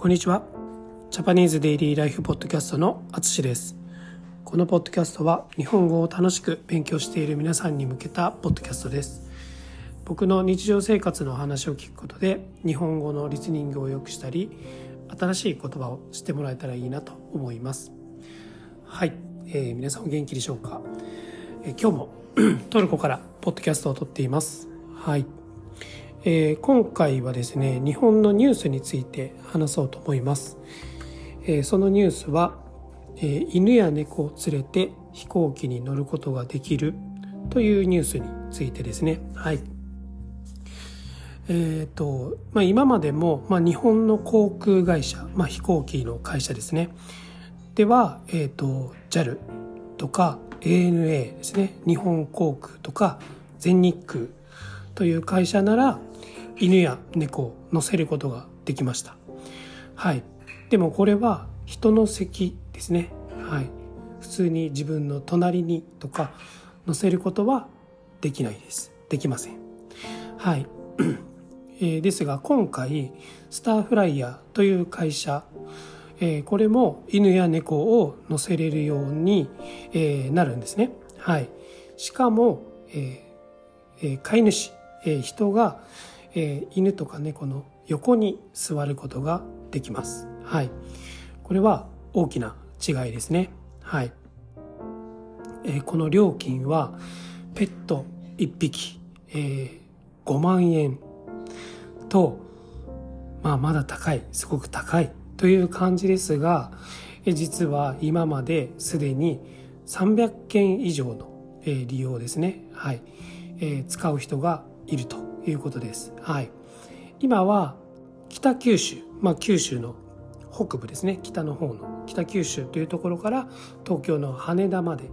こんにちは。ジャパニーズデイリーライフポッドキャストのあつしです。このポッドキャストは日本語を楽しく勉強している皆さんに向けたポッドキャストです。僕の日常生活の話を聞くことで日本語のリスニングを良くしたり新しい言葉を知ってもらえたらいいなと思います。はい、えー、皆さんお元気でしょうか、えー、今日も トルコからポッドキャストを撮っています。はい。えー、今回はですね日本のニュースについて話そうと思います、えー、そのニュースは、えー、犬や猫を連れて飛行機に乗ることができるというニュースについてですね。はい。えーとまあ、今までも、まあ、日本の航空会社、まあ、飛行機の会社ですね。では、えーと JAL とか ANA ですね。日本航空とか全日空という会社なら犬や猫を乗せることができました。はい。でもこれは人の席ですね。はい。普通に自分の隣にとか乗せることはできないです。できません。はい、えー、ですが今回スターフライヤーという会社えー、これも犬や猫を乗せれるように、えー、なるんですね。はい。しかも、えー、飼い主、えー、人が、えー、犬とか猫の横に座ることができます。はい。これは大きな違いですね。はい。えー、この料金はペット1匹、えー、5万円と、まあまだ高い、すごく高いという感じですが、え実は今まですでに300件以上の、え利用ですね。はい。えー、使う人がいるということです。はい。今は北九州、まあ、九州の北部ですね北の方の北九州というところから東京の羽田まで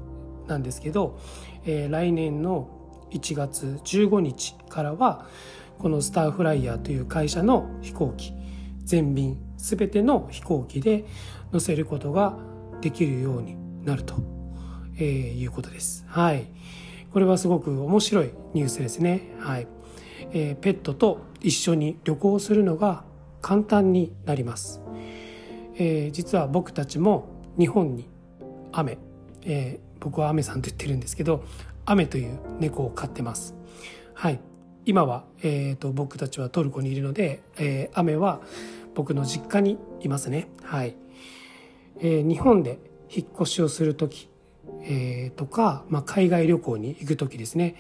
なんですけど、えー、来年の1月15日からはこのスターフライヤーという会社の飛行機全便全ての飛行機で乗せることができるようになると、えー、いうことです。はい。これはすごく面白いニュースですね。はい。えー、ペットと一緒に旅行するのが簡単になります。えー、実は僕たちも日本に雨、えー、僕は雨さんと言ってるんですけど、雨という猫を飼ってます。はい。今は、えーと、僕たちはトルコにいるので、えー、雨は僕の実家にいますね。はい。えー、日本で引っ越しをする時、えー、とか、まあ、海外旅行に行く時ですね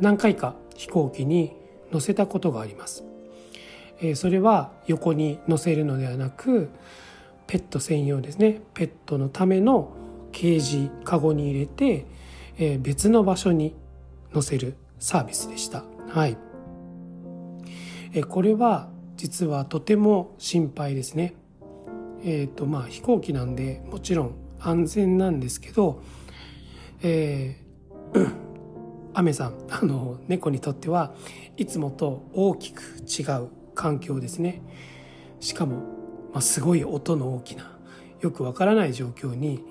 何回か飛行機に乗せたことがあります、え、それは横に乗せるのではなくペット専用ですね。ペットのためのケージカゴに入れて、え、別の場所に乗せるサービスでした。はい、え、これは実はとても心配ですね。えっ、ー、とまあ飛行機なんでもちろん安全なんですけど、えー、アメさんあの猫にとってはいつもと大きく違う環境ですね。しかも、まあ、すごい音の大きなよくわからない状況に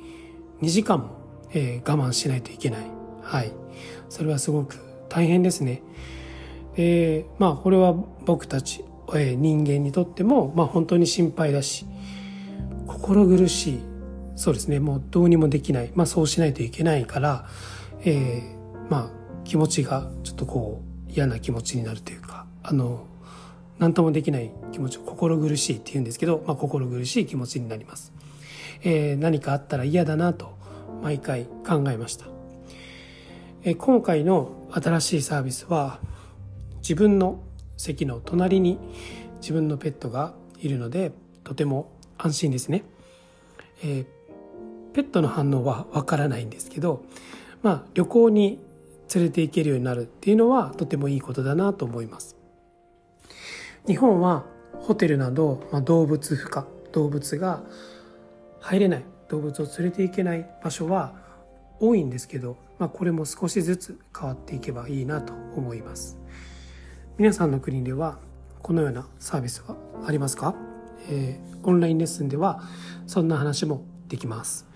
2時間も、えー、我慢しないといけない。はい。それはすごく大変ですね。えー、まあこれは僕たち、えー、人間にとっても、まあ、本当に心配だし心苦しい。そうですね。もうどうにもできない、まあ、そうしないといけないから、えー、まあ気持ちがちょっとこう嫌な気持ちになるというかあの何ともできない気持ち心苦しいっていうんですけど、まあ、心苦しい気持ちになります、えー、何かあったら嫌だなと毎回考えました、えー、今回の新しいサービスは自分の席の隣に自分のペットがいるのでとても安心ですね、えーペットの反応はわからないんですけど、まあ、旅行に連れて行けるようになるっていうのはとてもいいことだなと思います。日本はホテルなど、まあ、動物不可動物が入れない。動物を連れて行けない場所は多いんですけど、まあ、これも少しずつ変わっていけばいいなと思います。皆さんの国ではこのようなサービスはありますか、えー、オンラインレッスンではそんな話もできます。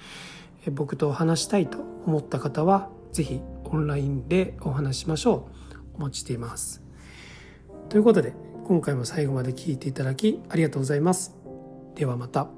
え僕と話したいと思った方は是非オンラインでお話しましょう。お待ちしています。ということで今回も最後まで聞いていただきありがとうございます。ではまた。